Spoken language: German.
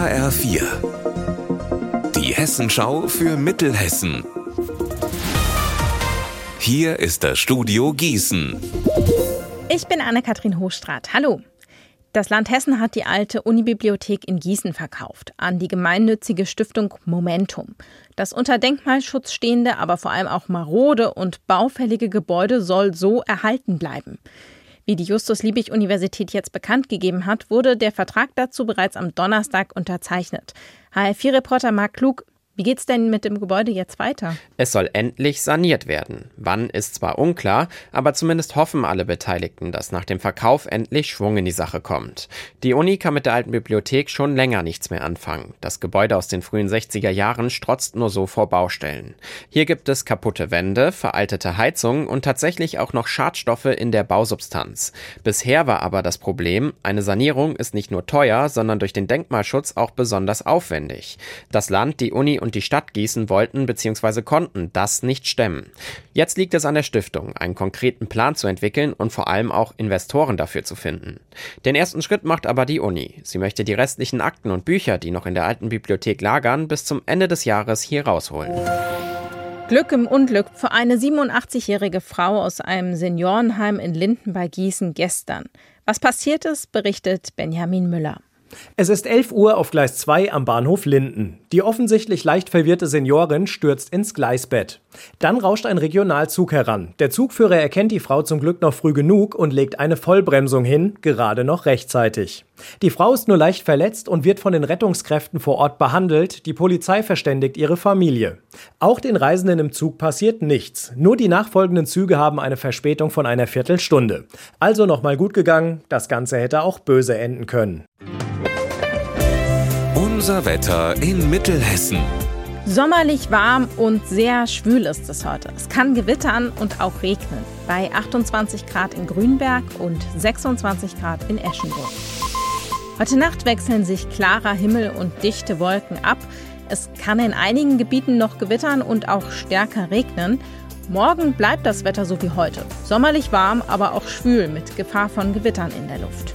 HR4. Die Hessenschau für Mittelhessen. Hier ist das Studio Gießen. Ich bin Anne-Kathrin Hochstrat. Hallo. Das Land Hessen hat die alte Unibibliothek in Gießen verkauft an die gemeinnützige Stiftung Momentum. Das unter Denkmalschutz stehende, aber vor allem auch marode und baufällige Gebäude soll so erhalten bleiben. Wie die Justus-Liebig-Universität jetzt bekannt gegeben hat, wurde der Vertrag dazu bereits am Donnerstag unterzeichnet. HR4-Reporter Marc Klug wie geht's denn mit dem Gebäude jetzt weiter? Es soll endlich saniert werden. Wann ist zwar unklar, aber zumindest hoffen alle Beteiligten, dass nach dem Verkauf endlich Schwung in die Sache kommt. Die Uni kann mit der alten Bibliothek schon länger nichts mehr anfangen. Das Gebäude aus den frühen 60er Jahren strotzt nur so vor Baustellen. Hier gibt es kaputte Wände, veraltete Heizungen und tatsächlich auch noch Schadstoffe in der Bausubstanz. Bisher war aber das Problem, eine Sanierung ist nicht nur teuer, sondern durch den Denkmalschutz auch besonders aufwendig. Das Land, die Uni und und die Stadt Gießen wollten bzw. konnten das nicht stemmen. Jetzt liegt es an der Stiftung, einen konkreten Plan zu entwickeln und vor allem auch Investoren dafür zu finden. Den ersten Schritt macht aber die Uni. Sie möchte die restlichen Akten und Bücher, die noch in der alten Bibliothek lagern, bis zum Ende des Jahres hier rausholen. Glück im Unglück für eine 87-jährige Frau aus einem Seniorenheim in Linden bei Gießen gestern. Was passiert ist, berichtet Benjamin Müller. Es ist 11 Uhr auf Gleis 2 am Bahnhof Linden. Die offensichtlich leicht verwirrte Seniorin stürzt ins Gleisbett. Dann rauscht ein Regionalzug heran. Der Zugführer erkennt die Frau zum Glück noch früh genug und legt eine Vollbremsung hin, gerade noch rechtzeitig. Die Frau ist nur leicht verletzt und wird von den Rettungskräften vor Ort behandelt. Die Polizei verständigt ihre Familie. Auch den Reisenden im Zug passiert nichts. Nur die nachfolgenden Züge haben eine Verspätung von einer Viertelstunde. Also nochmal gut gegangen. Das Ganze hätte auch böse enden können. Unser Wetter in Mittelhessen. Sommerlich warm und sehr schwül ist es heute. Es kann gewittern und auch regnen. Bei 28 Grad in Grünberg und 26 Grad in Eschenburg. Heute Nacht wechseln sich klarer Himmel und dichte Wolken ab. Es kann in einigen Gebieten noch gewittern und auch stärker regnen. Morgen bleibt das Wetter so wie heute. Sommerlich warm, aber auch schwül mit Gefahr von Gewittern in der Luft.